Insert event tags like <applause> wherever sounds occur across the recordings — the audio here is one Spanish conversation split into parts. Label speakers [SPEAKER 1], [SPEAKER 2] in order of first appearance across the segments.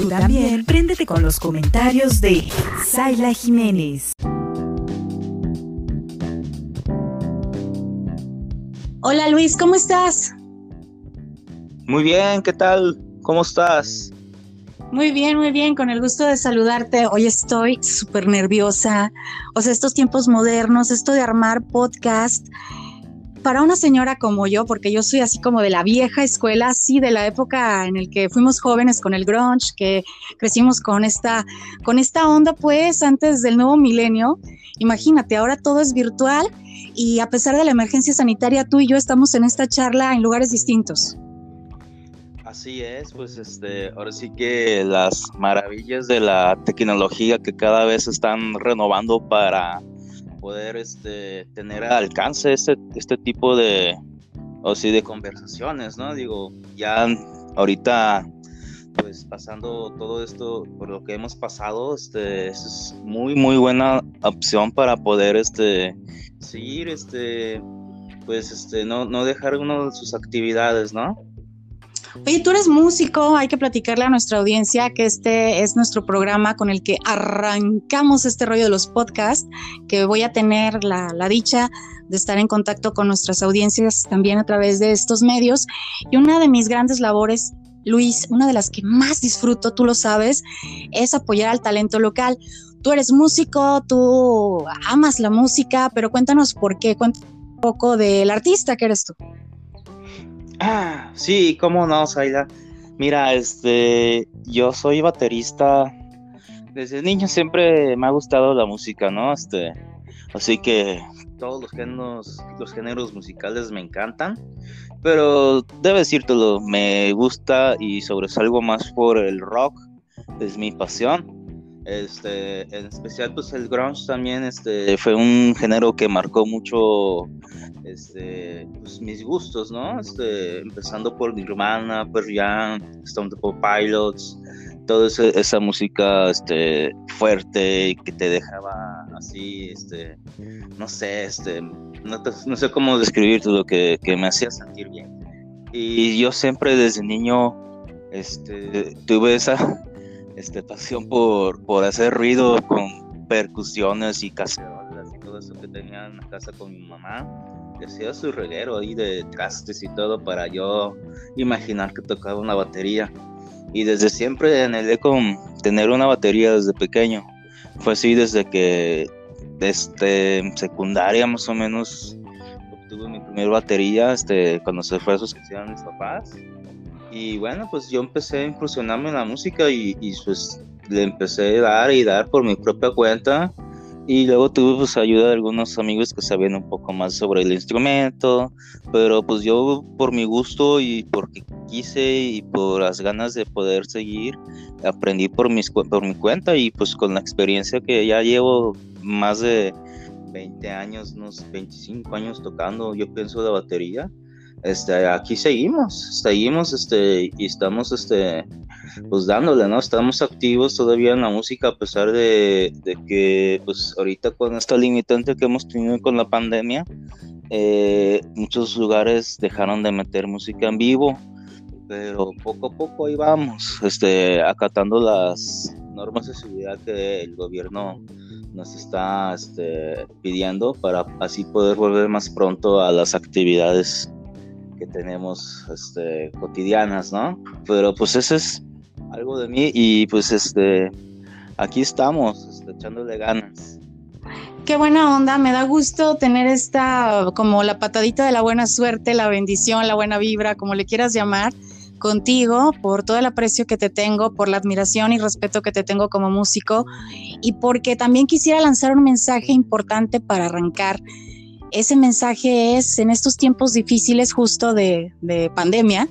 [SPEAKER 1] Tú también préndete con los comentarios de Zaila Jiménez.
[SPEAKER 2] Hola Luis, ¿cómo estás?
[SPEAKER 3] Muy bien, ¿qué tal? ¿Cómo estás?
[SPEAKER 2] Muy bien, muy bien, con el gusto de saludarte. Hoy estoy súper nerviosa. O sea, estos tiempos modernos, esto de armar podcast, para una señora como yo, porque yo soy así como de la vieja escuela, así de la época en el que fuimos jóvenes con el grunge, que crecimos con esta, con esta onda, pues antes del nuevo milenio. Imagínate, ahora todo es virtual y a pesar de la emergencia sanitaria, tú y yo estamos en esta charla en lugares distintos.
[SPEAKER 3] Así es, pues este, ahora sí que las maravillas de la tecnología que cada vez están renovando para poder este, tener alcance este, este tipo de, o sí, de conversaciones, ¿no? Digo, ya ahorita, pues pasando todo esto por lo que hemos pasado, este, es muy, muy buena opción para poder, este, seguir, este, pues, este, no, no dejar uno de sus actividades, ¿no?
[SPEAKER 2] Oye, tú eres músico, hay que platicarle a nuestra audiencia que este es nuestro programa con el que arrancamos este rollo de los podcasts, que voy a tener la, dicha de estar en contacto con nuestras audiencias también a través de estos medios. Y una de mis grandes labores, Luis, una de las que más disfruto, tú lo sabes, es apoyar al talento local. Tú eres músico, tú amas la música, pero cuéntanos por qué, cuéntanos un poco del artista que eres tú.
[SPEAKER 3] Ah, sí, cómo no, Zaida. Mira, este, yo soy baterista. Desde niño siempre me ha gustado la música, ¿no? Este, así que todos los géneros, los géneros musicales me encantan. Pero debo decírtelo, me gusta y sobresalgo más por el rock, es mi pasión. Este, en especial pues el grunge también este, fue un género que marcó mucho este, pues, mis gustos, ¿no? Este, empezando por Nirvana, Pearl Jam, Stone Temple Pilots, toda esa, música este, fuerte que te dejaba así, este, no sé, este, no, sé cómo describir todo lo que, me hacía sentir bien. Y yo siempre desde niño este, tuve esa este, pasión por, por hacer ruido con percusiones y cacerolas y todo eso que tenía en la casa con mi mamá. Hacía su reguero ahí de trastes y todo para yo imaginar que tocaba una batería. Y desde siempre anhelé con tener una batería desde pequeño. Fue así desde que desde secundaria más o menos obtuve mi primera batería este, cuando se fue a sus mis papás y bueno, pues yo empecé a incursionarme en la música y, pues le empecé a dar y dar por mi propia cuenta. Y luego tuve pues ayuda de algunos amigos que sabían un poco más sobre el instrumento, pero pues yo por mi gusto y porque quise y por las ganas de poder seguir, aprendí por, mis, por mi cuenta y pues con la experiencia que ya llevo más de 20 años, unos 25 años tocando, yo pienso de batería, este, aquí seguimos, seguimos, este, y estamos, este, pues dándole, ¿no? Estamos activos todavía en la música a pesar de, que, pues ahorita con esta limitante que hemos tenido con la pandemia, eh, muchos lugares dejaron de meter música en vivo, pero poco a poco ahí vamos, este, acatando las normas de seguridad que el gobierno nos está este, pidiendo para así poder volver más pronto a las actividades que tenemos este, cotidianas, ¿no? Pero pues eso es algo de mí y pues este, aquí estamos, este, echándole ganas.
[SPEAKER 2] Qué buena onda, me da gusto tener esta como la patadita de la buena suerte, la bendición, la buena vibra, como le quieras llamar, contigo, por todo el aprecio que te tengo, por la admiración y respeto que te tengo como músico y porque también quisiera lanzar un mensaje importante para arrancar ese mensaje es, en estos tiempos difíciles justo de, pandemia,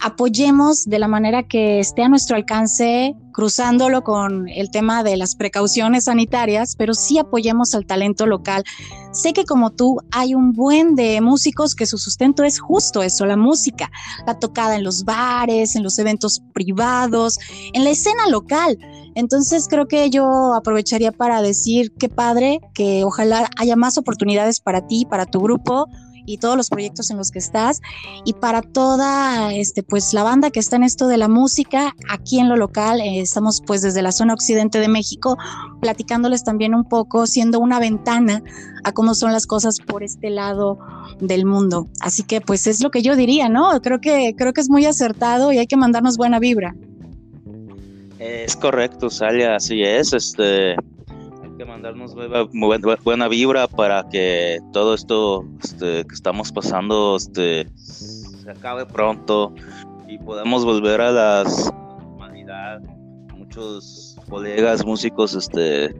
[SPEAKER 2] apoyemos de la manera que esté a nuestro alcance, cruzándolo con el tema de las precauciones sanitarias, pero sí apoyemos al talento local. Sé que como tú hay un buen de músicos que su sustento es justo eso, la música, la tocada en los bares, en los eventos privados, en la escena local. Entonces creo que yo aprovecharía para decir qué padre, que ojalá haya más oportunidades para ti, para tu grupo y todos los proyectos en los que estás. Y para toda este pues la banda que está en esto de la música aquí en lo local eh, estamos pues desde la zona occidente de México platicándoles también un poco siendo una ventana a cómo son las cosas por este lado del mundo. Así que pues es lo que yo diría no creo que creo que es muy acertado y hay que mandarnos buena vibra.
[SPEAKER 3] Es correcto Salia así es este mandarnos buena, vibra para que todo esto este, que estamos pasando este, se acabe pronto y podamos volver a la normalidad. Muchos colegas músicos este,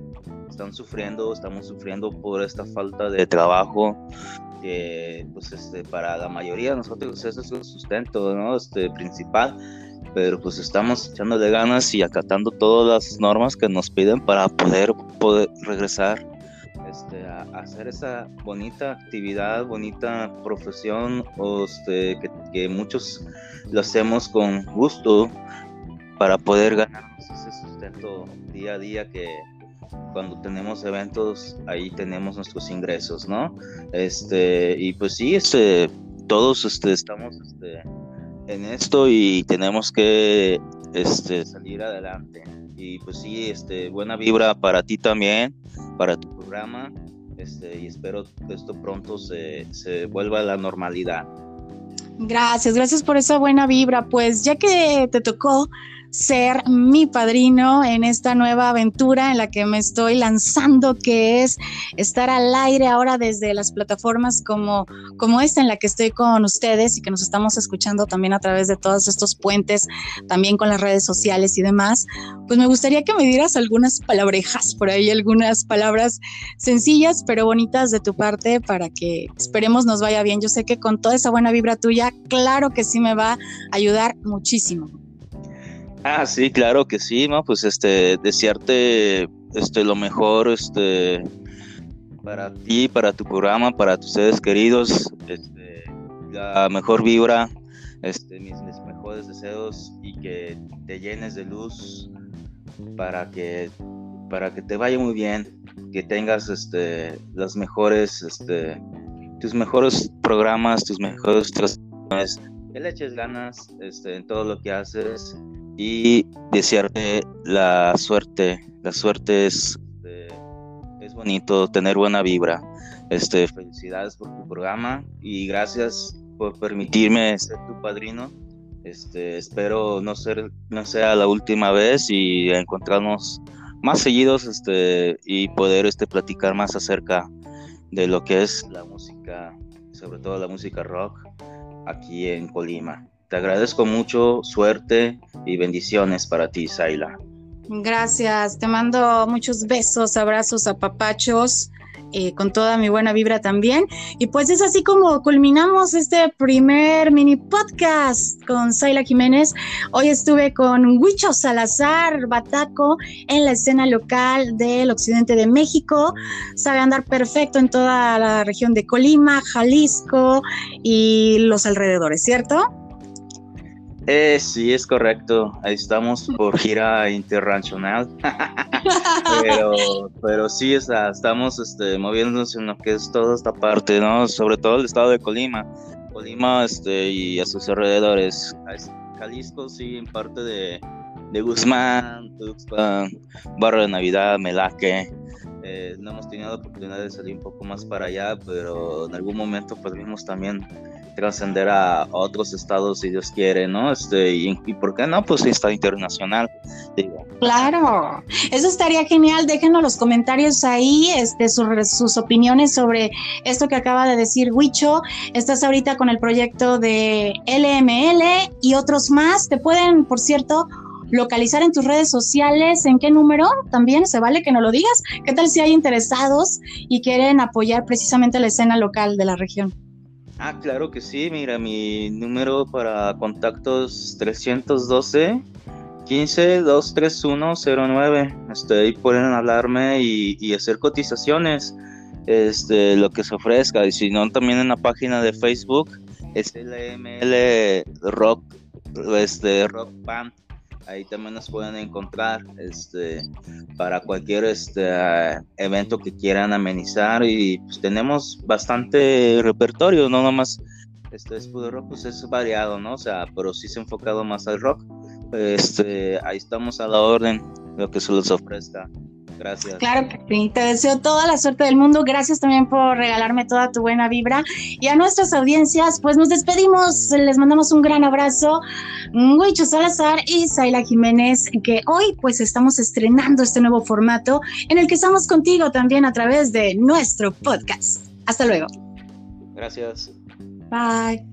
[SPEAKER 3] están sufriendo, estamos sufriendo por esta falta de trabajo que pues este para la mayoría de nosotros es el sustento ¿no? este principal pero pues estamos echándole ganas y acatando todas las normas que nos piden para poder, regresar este, a, hacer esa bonita actividad, bonita profesión, este, que, muchos lo hacemos con gusto para poder ganarnos ese sustento día a día que cuando tenemos eventos ahí tenemos nuestros ingresos, ¿no? Este, y pues sí, este, todos este, estamos este, en esto y tenemos que este, salir adelante. Y pues sí, este, buena vibra para ti también, para tu programa. Este, y espero que esto pronto se, se vuelva a la normalidad.
[SPEAKER 2] Gracias, gracias por esa buena vibra. Pues ya que te tocó ser mi padrino en esta nueva aventura en la que me estoy lanzando, que es estar al aire ahora desde las plataformas como, como esta en la que estoy con ustedes y que nos estamos escuchando también a través de todos estos puentes, también con las redes sociales y demás. Pues me gustaría que me dieras algunas palabrejas por ahí, algunas palabras sencillas pero bonitas de tu parte para que esperemos nos vaya bien. Yo sé que con toda esa buena vibra tuya, claro que sí me va a ayudar muchísimo.
[SPEAKER 3] Ah, sí, claro que sí, ¿no? Pues este, desearte este, lo mejor este, para ti, para tu programa, para tus seres queridos, este, la mejor vibra, este, mis, mejores deseos y que te llenes de luz para que, para que te vaya muy bien, que tengas este, las mejores, este, tus mejores programas, tus mejores que le eches ganas este, en todo lo que haces y desearte la suerte. La suerte es, este, es bonito, tener buena vibra. Este, felicidades por tu programa y gracias por permitirme ser tu padrino. Este, espero no, ser, no sea la última vez y encontrarnos más seguidos este, y poder este, platicar más acerca de lo que es la música, sobre todo la música rock aquí en Colima. Te agradezco mucho, suerte y bendiciones para ti, Zaila.
[SPEAKER 2] Gracias, te mando muchos besos, abrazos, apapachos. Eh, con toda mi buena vibra también. Y pues es así como culminamos este primer mini podcast con Zaila Jiménez. Hoy estuve con Huicho Salazar Bataco en la escena local del occidente de México. Sabe andar perfecto en toda la región de Colima, Jalisco y los alrededores, ¿cierto?
[SPEAKER 3] Eh, sí, es correcto. Ahí estamos por gira <laughs> internacional. <laughs> pero, pero sí, estamos este, moviéndonos en lo que es toda esta parte, ¿no? Sobre todo el estado de Colima. Colima este, y a sus alrededores. Jalisco, sí, en parte de, de Guzmán, Tuxpan, Barrio de Navidad, Melaque. Eh, no hemos tenido la oportunidad de salir un poco más para allá, pero en algún momento podríamos también trascender a, otros estados si Dios quiere, ¿no? Este, y, por qué no, pues está internacional.
[SPEAKER 2] Claro, eso estaría genial. Déjenos los comentarios ahí, este, sus, opiniones sobre esto que acaba de decir Huicho. Estás ahorita con el proyecto de LML y otros más. Te pueden, por cierto, localizar en tus redes sociales, en qué número también, se vale que no lo digas. ¿Qué tal si hay interesados y quieren apoyar precisamente la escena local de la región?
[SPEAKER 3] Ah, claro que sí. Mira, mi número para contactos 312 15 231 09. Este, ahí pueden hablarme y, hacer cotizaciones, este, lo que se ofrezca. Y si no, también en la página de Facebook es LML Rock, este, Rock Band. Ahí también nos pueden encontrar este, para cualquier este, evento que quieran amenizar y pues tenemos bastante repertorio, no nomás este escudo rock pues es variado, ¿no? O sea, pero sí se ha enfocado más al rock. Este, ahí estamos a la orden, lo que se les ofrezca. Gracias.
[SPEAKER 2] Claro que sí. Te deseo toda la suerte del mundo. Gracias también por regalarme toda tu buena vibra. Y a nuestras audiencias, pues nos despedimos. Les mandamos un gran abrazo. Huicho Salazar y Zaila Jiménez, que hoy pues estamos estrenando este nuevo formato en el que estamos contigo también a través de nuestro podcast. Hasta luego.
[SPEAKER 3] Gracias.
[SPEAKER 2] Bye.